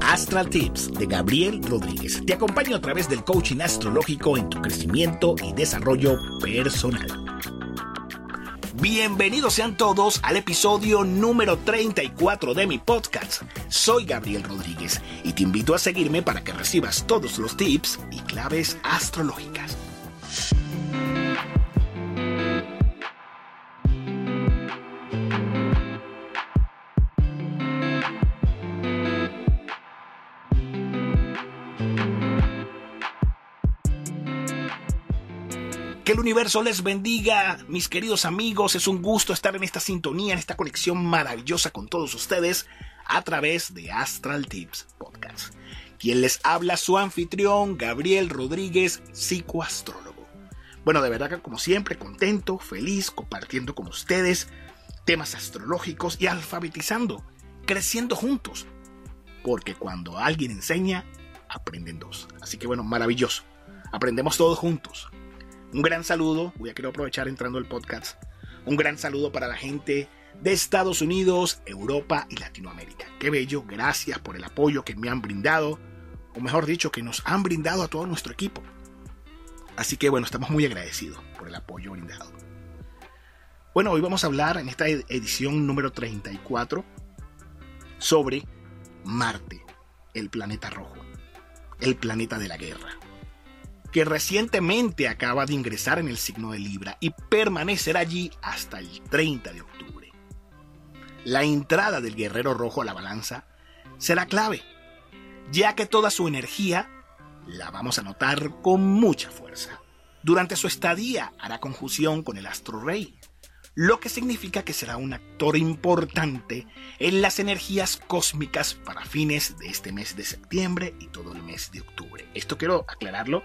Astral Tips de Gabriel Rodríguez. Te acompaño a través del coaching astrológico en tu crecimiento y desarrollo personal. Bienvenidos sean todos al episodio número 34 de mi podcast. Soy Gabriel Rodríguez y te invito a seguirme para que recibas todos los tips y claves astrológicas. Que el universo les bendiga, mis queridos amigos. Es un gusto estar en esta sintonía, en esta conexión maravillosa con todos ustedes a través de Astral Tips Podcast. Quien les habla su anfitrión, Gabriel Rodríguez, psicoastrólogo. Bueno, de verdad que como siempre, contento, feliz, compartiendo con ustedes temas astrológicos y alfabetizando, creciendo juntos. Porque cuando alguien enseña, aprenden dos. Así que bueno, maravilloso. Aprendemos todos juntos. Un gran saludo, voy a quiero aprovechar entrando al podcast. Un gran saludo para la gente de Estados Unidos, Europa y Latinoamérica. Qué bello, gracias por el apoyo que me han brindado, o mejor dicho, que nos han brindado a todo nuestro equipo. Así que bueno, estamos muy agradecidos por el apoyo brindado. Bueno, hoy vamos a hablar en esta edición número 34 sobre Marte, el planeta rojo, el planeta de la guerra que recientemente acaba de ingresar en el signo de Libra y permanecerá allí hasta el 30 de octubre. La entrada del guerrero rojo a la balanza será clave, ya que toda su energía la vamos a notar con mucha fuerza. Durante su estadía hará conjunción con el astro rey, lo que significa que será un actor importante en las energías cósmicas para fines de este mes de septiembre y todo el mes de octubre. Esto quiero aclararlo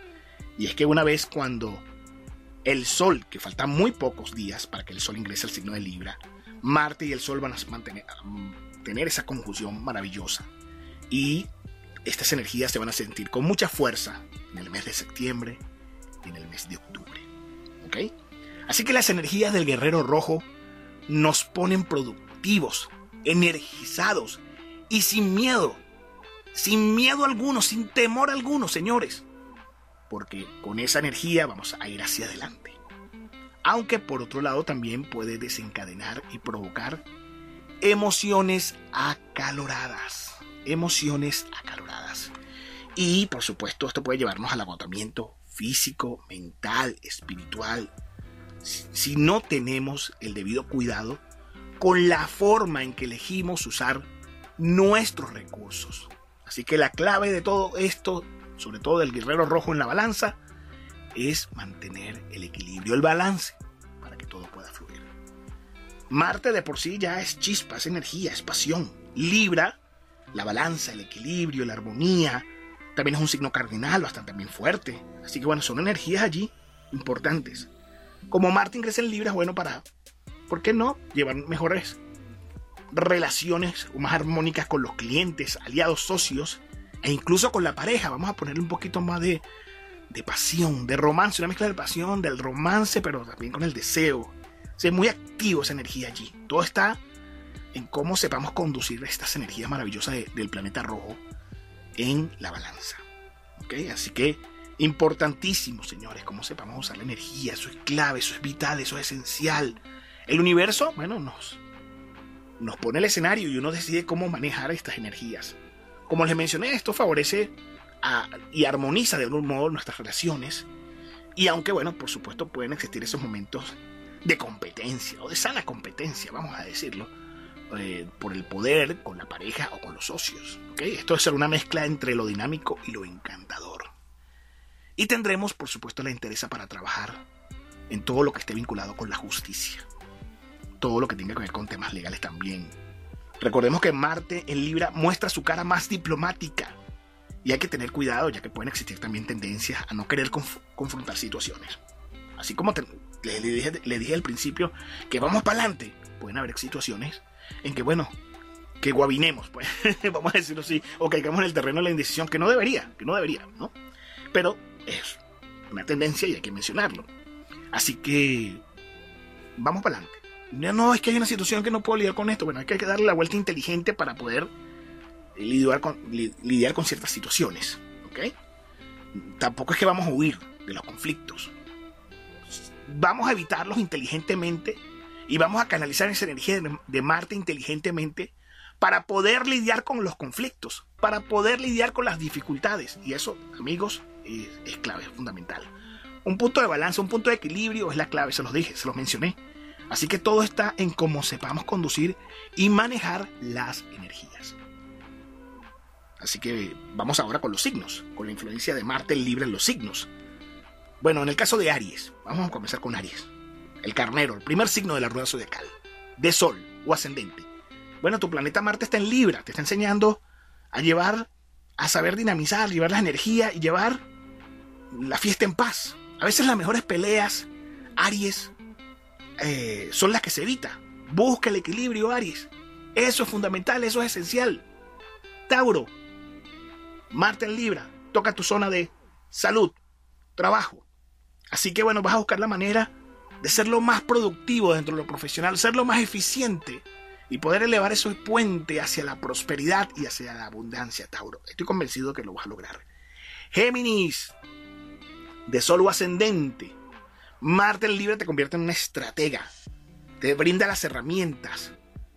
y es que una vez cuando el Sol, que faltan muy pocos días para que el Sol ingrese al signo de Libra, Marte y el Sol van a mantener, tener esa conjunción maravillosa. Y estas energías se van a sentir con mucha fuerza en el mes de septiembre y en el mes de octubre. ¿Ok? Así que las energías del guerrero rojo nos ponen productivos, energizados y sin miedo. Sin miedo alguno, sin temor alguno, señores porque con esa energía vamos a ir hacia adelante. Aunque por otro lado también puede desencadenar y provocar emociones acaloradas. Emociones acaloradas. Y por supuesto esto puede llevarnos al agotamiento físico, mental, espiritual. Si no tenemos el debido cuidado con la forma en que elegimos usar nuestros recursos. Así que la clave de todo esto sobre todo del guerrero rojo en la balanza, es mantener el equilibrio, el balance, para que todo pueda fluir. Marte de por sí ya es chispa, es energía, es pasión. Libra, la balanza, el equilibrio, la armonía, también es un signo cardinal bastante bien fuerte. Así que bueno, son energías allí importantes. Como Marte ingresa en Libra, es bueno para, ¿por qué no?, llevar mejores relaciones más armónicas con los clientes, aliados, socios, e incluso con la pareja, vamos a ponerle un poquito más de, de pasión, de romance, una mezcla de pasión, del romance, pero también con el deseo. es muy activo esa energía allí. Todo está en cómo sepamos conducir estas energías maravillosas del planeta rojo en la balanza. ¿Okay? Así que importantísimo, señores, cómo sepamos usar la energía. Eso es clave, eso es vital, eso es esencial. El universo, bueno, nos, nos pone el escenario y uno decide cómo manejar estas energías. Como les mencioné, esto favorece y armoniza de algún modo nuestras relaciones. Y aunque, bueno, por supuesto pueden existir esos momentos de competencia o de sana competencia, vamos a decirlo, eh, por el poder con la pareja o con los socios. Esto es ser una mezcla entre lo dinámico y lo encantador. Y tendremos, por supuesto, la interés para trabajar en todo lo que esté vinculado con la justicia. Todo lo que tenga que ver con temas legales también Recordemos que Marte en Libra muestra su cara más diplomática. Y hay que tener cuidado ya que pueden existir también tendencias a no querer confrontar situaciones. Así como le, dije, al principio que vamos para adelante, pueden haber situaciones en que, bueno, que guabinemos, pues, vamos a decirlo así, o caigamos en el terreno de la indecisión, que no debería, que no debería, ¿no? Pero es una tendencia y hay que mencionarlo. Así que vamos para adelante. No, no, es que hay una situación que no puedo lidiar con esto. Bueno, hay que darle la vuelta inteligente para poder lidiar con, lidiar con ciertas situaciones. ¿ok? Tampoco es que vamos a huir de los conflictos. Vamos a evitarlos inteligentemente y vamos a canalizar esa energía de Marte inteligentemente para poder lidiar con los conflictos, para poder lidiar con las dificultades. Y eso, amigos, es, clave, es fundamental. Un punto de balance, un punto de equilibrio es la clave, se los dije, se los mencioné. Así que todo está en cómo sepamos conducir y manejar las energías. Así que vamos ahora con los signos, con la influencia de Marte libre en los signos. Bueno, en el caso de Aries, vamos a comenzar con Aries. El carnero, el primer signo de la rueda zodiacal, de Sol o ascendente. Bueno, tu planeta Marte está en Libra, te está enseñando a llevar, a saber dinamizar, llevar la energía y llevar la fiesta en paz. A veces las mejores peleas, Aries, eh, son las que se evita. Busca el equilibrio, Aries. Eso es fundamental, eso es esencial. Tauro, Marte en Libra, toca tu zona de salud, trabajo. Así que bueno, vas a buscar la manera de ser lo más productivo dentro de lo profesional, ser lo más eficiente y poder elevar ese puente hacia la prosperidad y hacia la abundancia, Tauro. Estoy convencido que lo vas a lograr. Géminis, de solo ascendente. Marte en Libre te convierte en una estratega. Te brinda las herramientas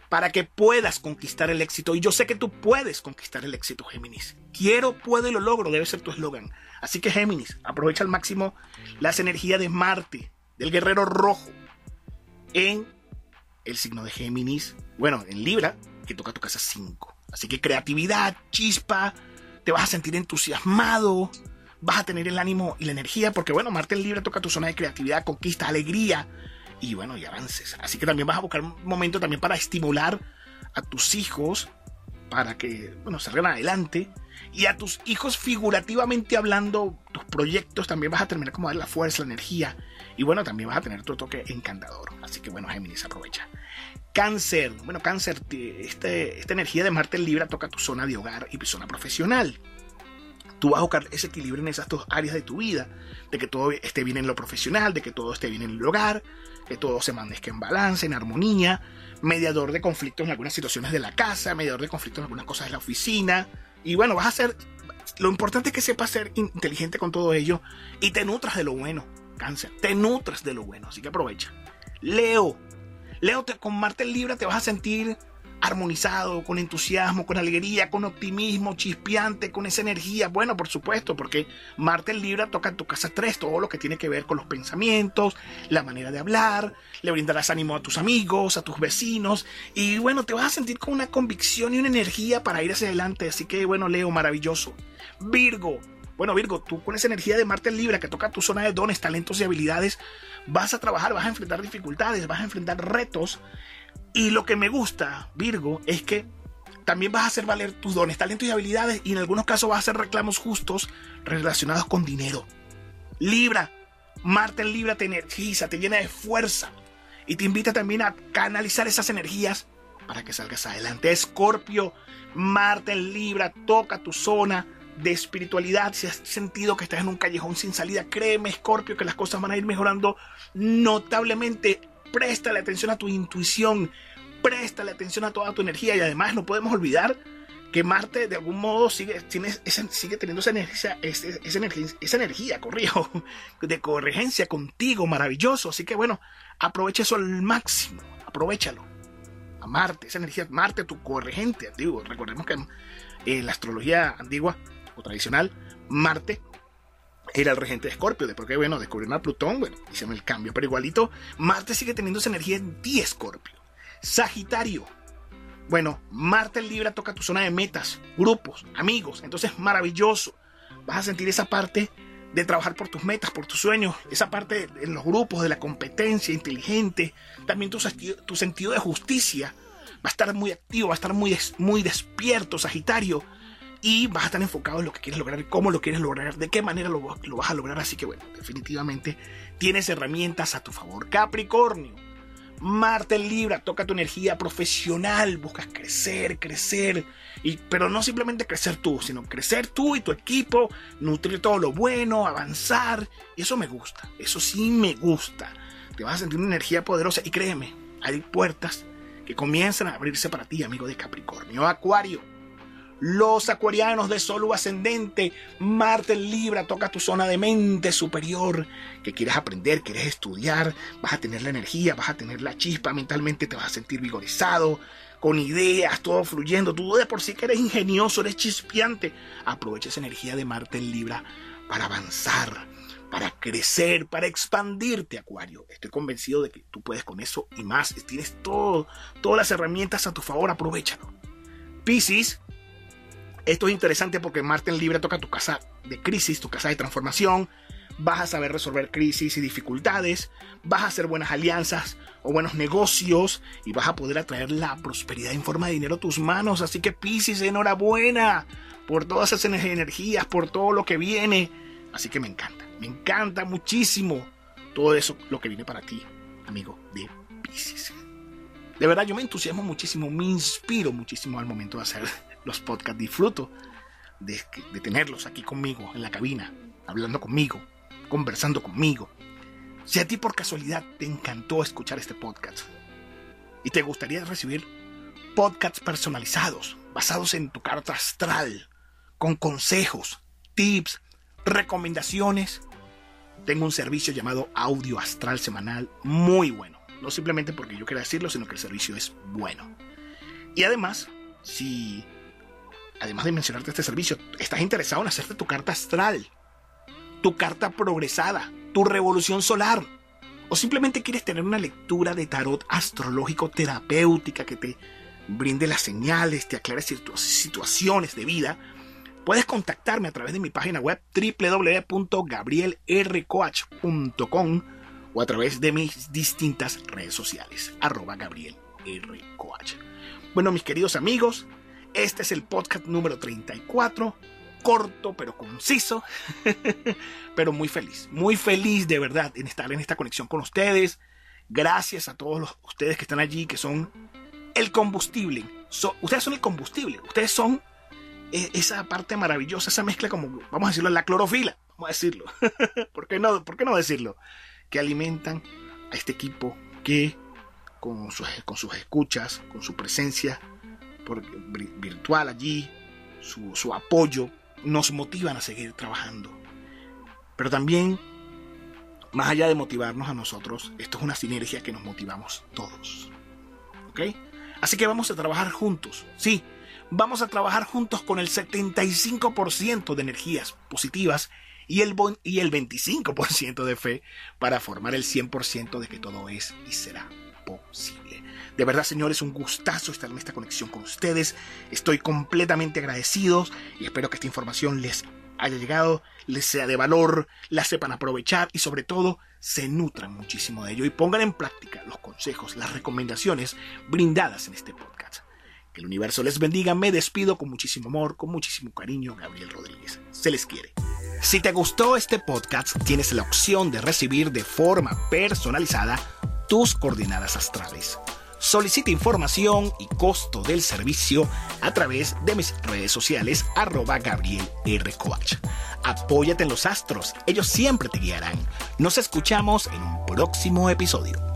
para que puedas conquistar el éxito. Y yo sé que tú puedes conquistar el éxito, Géminis. Quiero, puedo y lo logro, debe ser tu eslogan. Así que Géminis, aprovecha al máximo las energías de Marte, del guerrero rojo, en el signo de Géminis, bueno, en Libra, que toca tu casa 5. Así que creatividad, chispa, te vas a sentir entusiasmado, vas a tener el ánimo y la energía, porque bueno, Marte en Libra toca tu zona de creatividad, conquista, alegría y bueno, y avances. Así que también vas a buscar un momento también para estimular a tus hijos para que, bueno, salgan adelante. Y a tus hijos, figurativamente hablando, tus proyectos también vas a terminar como dar la fuerza, la energía. Y bueno, también vas a tener tu toque encantador. Así que bueno, Géminis, aprovecha. Cáncer. Bueno, cáncer, este, esta energía de Marte en Libra toca tu zona de hogar y tu zona profesional. Tú vas a buscar ese equilibrio en esas dos áreas de tu vida. De que todo esté bien en lo profesional, de que todo esté bien en el hogar, que todo se manezca en balance, en armonía. Mediador de conflictos en algunas situaciones de la casa, mediador de conflictos en algunas cosas de la oficina. Y bueno, vas a ser... Lo importante es que sepas ser inteligente con todo ello y te nutras de lo bueno, cáncer. Te nutras de lo bueno, así que aprovecha. Leo, Leo, con Marte Libra te vas a sentir armonizado, con entusiasmo, con alegría, con optimismo, chispeante, con esa energía. Bueno, por supuesto, porque Marte Libra toca en tu casa 3, todo lo que tiene que ver con los pensamientos, la manera de hablar, le brindarás ánimo a tus amigos, a tus vecinos, y bueno, te vas a sentir con una convicción y una energía para ir hacia adelante. Así que bueno, Leo, maravilloso. Virgo, bueno, Virgo, tú con esa energía de Marte en Libra que toca tu zona de dones, talentos y habilidades, vas a trabajar, vas a enfrentar dificultades, vas a enfrentar retos. Y lo que me gusta, Virgo, es que también vas a hacer valer tus dones, talentos y habilidades y en algunos casos vas a hacer reclamos justos relacionados con dinero. Libra, Marte en Libra te energiza, te llena de fuerza y te invita también a canalizar esas energías para que salgas adelante. Escorpio, Marte en Libra, toca tu zona de espiritualidad, si has sentido que estás en un callejón sin salida, créeme, Scorpio, que las cosas van a ir mejorando notablemente. Préstale atención a tu intuición, préstale atención a toda tu energía y además no podemos olvidar que Marte de algún modo sigue, tiene, sigue teniendo esa energía, esa, energía, esa energía, corrijo, de corregencia contigo, maravilloso. Así que bueno, aprovecha eso al máximo, aprovechalo. A Marte, esa energía, Marte, tu corregente, digo, recordemos que en la astrología antigua tradicional, Marte era el regente de Escorpio. Después que, bueno, descubrieron a Plutón, bueno, hicieron el cambio. Pero igualito, Marte sigue teniendo esa energía en ti, Escorpio. Sagitario. Bueno, Marte en Libra toca tu zona de metas, grupos, amigos. Entonces, maravilloso. Vas a sentir esa parte de trabajar por tus metas, por tus sueños, esa parte en los grupos de la competencia inteligente, también tu, tu sentido de justicia va a estar muy activo, va a estar muy, muy despierto, Sagitario y vas a estar enfocado en lo que quieres lograr, cómo lo quieres lograr, de qué manera lo, vas a lograr. Así que bueno, definitivamente tienes herramientas a tu favor. Capricornio, Marte Libra, toca tu energía profesional, buscas crecer, crecer, y, pero no simplemente crecer tú, sino crecer tú y tu equipo, nutrir todo lo bueno, avanzar. Eso me gusta, eso sí me gusta. Te vas a sentir una energía poderosa y créeme, hay puertas que comienzan a abrirse para ti, amigo de Capricornio. Acuario Los acuarianos de Sol ascendente, Marte en Libra toca tu zona de mente superior, que quieres aprender, quieres estudiar, vas a tener la energía, vas a tener la chispa, mentalmente te vas a sentir vigorizado, con ideas, todo fluyendo. Tú de por sí que eres ingenioso, eres chispeante. Aprovecha esa energía de Marte en Libra para avanzar, para crecer, para expandirte, Acuario. Estoy convencido de que tú puedes con eso y más. Tienes todo, todas las herramientas a tu favor, aprovechalo. Piscis, esto es interesante porque Marte en Libra toca tu casa de crisis, tu casa de transformación. Vas a saber resolver crisis y dificultades, vas a hacer buenas alianzas o buenos negocios y vas a poder atraer la prosperidad en forma de dinero a tus manos. Así que Piscis, enhorabuena por todas esas energías, por todo lo que viene. Así que me encanta, me encanta muchísimo todo eso, lo que viene para ti, amigo de Piscis. De verdad, yo me entusiasmo muchísimo, me inspiro muchísimo al momento de hacer los podcasts. Disfruto de, tenerlos aquí conmigo, en la cabina, hablando conmigo, conversando conmigo. Si a ti por casualidad te encantó escuchar este podcast y te gustaría recibir podcasts personalizados, basados en tu carta astral, con consejos, tips, recomendaciones, tengo un servicio llamado Audio Astral Semanal muy bueno. No simplemente porque yo quiera decirlo, sino que el servicio es bueno. Y además, si, además de mencionarte este servicio, estás interesado en hacerte tu carta astral, tu carta progresada, tu revolución solar, o simplemente quieres tener una lectura de tarot astrológico terapéutica que te brinde las señales, te aclare situaciones de vida, Puedes contactarme a través de mi página web www.gabrielrcoach.com o a través de mis distintas redes sociales, arroba Gabriel Bueno, mis queridos amigos, este es el podcast número 34, corto pero conciso, pero muy feliz, muy feliz de verdad en estar en esta conexión con ustedes. Gracias a todos los, ustedes que están allí, que son el combustible. ustedes son el combustible, ustedes son e, esa parte maravillosa, esa mezcla como, vamos a decirlo, la clorofila, vamos a decirlo. ¿Por qué no, por qué no decirlo? Que alimentan a este equipo que con sus, con sus escuchas, con su presencia virtual allí, su, apoyo, nos motivan a seguir trabajando. Pero también, más allá de motivarnos a nosotros, esto es una sinergia que nos motivamos todos. ¿Ok? Así que vamos a trabajar juntos. Sí, vamos a trabajar juntos con el 75% de energías positivas y el, y el 25% de fe para formar el 100% de que todo es y será posible. De verdad, señores, un gustazo estar en esta conexión con ustedes. Estoy completamente agradecido y espero que esta información les haya llegado, les sea de valor, la sepan aprovechar y sobre todo se nutran muchísimo de ello y pongan en práctica los consejos, las recomendaciones brindadas en este podcast. Que el universo les bendiga, me despido con muchísimo amor, con muchísimo cariño, Gabriel Rodríguez. Se les quiere. Si te gustó este podcast, tienes la opción de recibir de forma personalizada tus coordenadas astrales. Solicita información y costo del servicio a través de mis redes sociales arroba Gabriel R. Apóyate en los astros, ellos siempre te guiarán. Nos escuchamos en un próximo episodio.